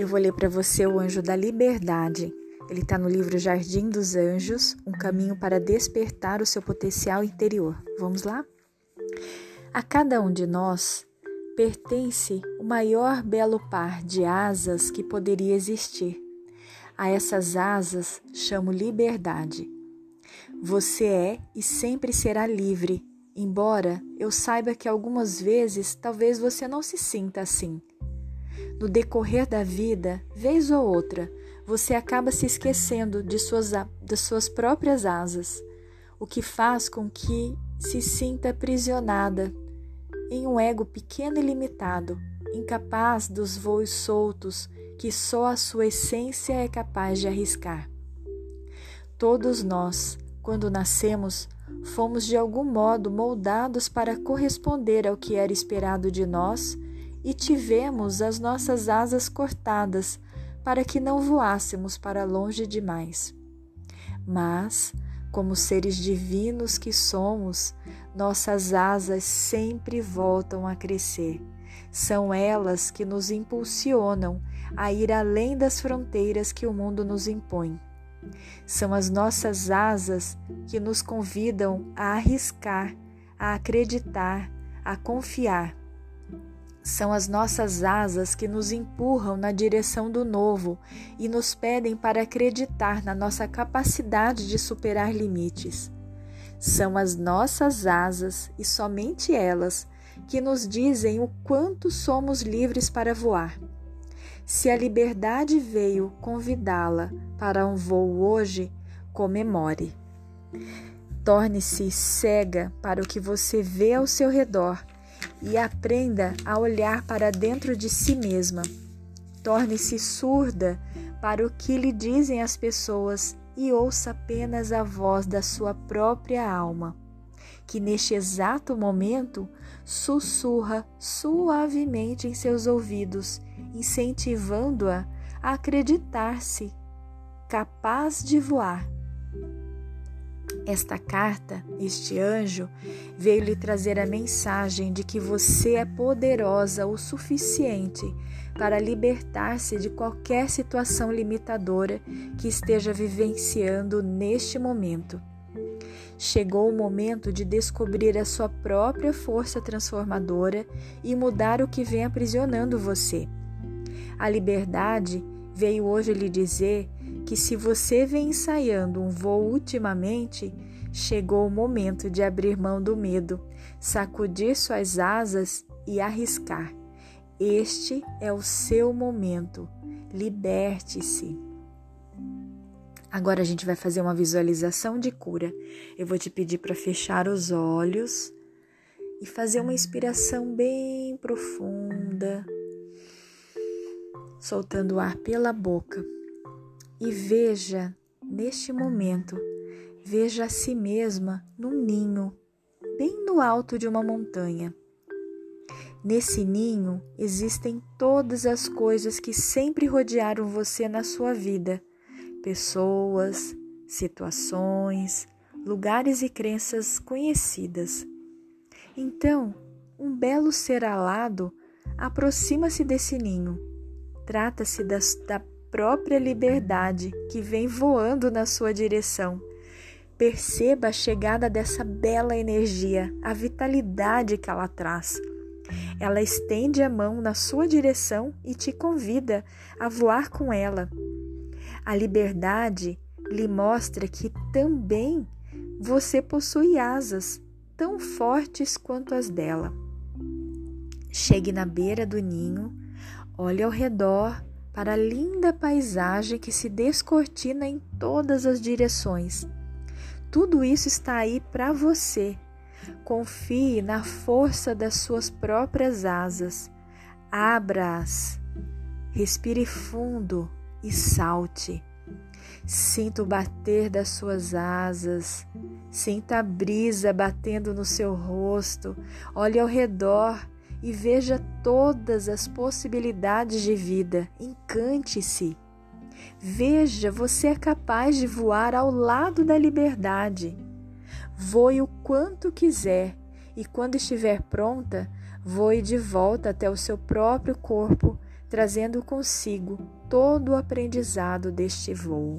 eu vou ler para você o Anjo da Liberdade. Ele está no livro Jardim dos Anjos Um caminho para despertar o seu potencial interior. Vamos lá? A cada um de nós pertence o maior belo par de asas que poderia existir. A essas asas chamo liberdade. Você é e sempre será livre, embora eu saiba que algumas vezes talvez você não se sinta assim. No decorrer da vida, vez ou outra, você acaba se esquecendo de suas, de suas próprias asas, o que faz com que se sinta aprisionada em um ego pequeno e limitado, incapaz dos voos soltos que só a sua essência é capaz de arriscar. Todos nós, quando nascemos, fomos de algum modo moldados para corresponder ao que era esperado de nós e tivemos as nossas asas cortadas para que não voássemos para longe demais. Mas, como seres divinos que somos, nossas asas sempre voltam a crescer. São elas que nos impulsionam a ir além das fronteiras que o mundo nos impõe. São as nossas asas que nos convidam a arriscar, a acreditar, a confiar. São as nossas asas que nos empurram na direção do novo e nos pedem para acreditar na nossa capacidade de superar limites. São as nossas asas e somente elas que nos dizem o quanto somos livres para voar. Se a liberdade veio convidá-la para um voo hoje, comemore. Torne-se cega para o que você vê ao seu redor e aprenda a olhar para dentro de si mesma. Torne-se surda para o que lhe dizem as pessoas e ouça apenas a voz da sua própria alma, que neste exato momento sussurra suavemente em seus ouvidos incentivando-a a acreditar-se capaz de voar. Esta carta, este anjo, veio lhe trazer a mensagem de que você é poderosa o suficiente para libertar-se de qualquer situação limitadora que esteja vivenciando neste momento. Chegou o momento de descobrir a sua própria força transformadora e mudar o que vem aprisionando você. A liberdade veio hoje lhe dizer que se você vem ensaiando um voo ultimamente, chegou o momento de abrir mão do medo, sacudir suas asas e arriscar. Este é o seu momento. Liberte-se. Agora a gente vai fazer uma visualização de cura. Eu vou te pedir para fechar os olhos e fazer uma inspiração bem profunda soltando o ar pela boca. E veja, neste momento, veja a si mesma num ninho, bem no alto de uma montanha. Nesse ninho existem todas as coisas que sempre rodearam você na sua vida: pessoas, situações, lugares e crenças conhecidas. Então, um belo ser alado aproxima-se desse ninho Trata-se da própria liberdade que vem voando na sua direção. Perceba a chegada dessa bela energia, a vitalidade que ela traz. Ela estende a mão na sua direção e te convida a voar com ela. A liberdade lhe mostra que também você possui asas tão fortes quanto as dela. Chegue na beira do ninho, Olhe ao redor para a linda paisagem que se descortina em todas as direções. Tudo isso está aí para você. Confie na força das suas próprias asas. Abra-as. Respire fundo e salte. Sinta o bater das suas asas. Sinta a brisa batendo no seu rosto. Olhe ao redor e veja todas as possibilidades de vida. Encante-se. Veja, você é capaz de voar ao lado da liberdade. Voe o quanto quiser e, quando estiver pronta, voe de volta até o seu próprio corpo, trazendo consigo todo o aprendizado deste voo.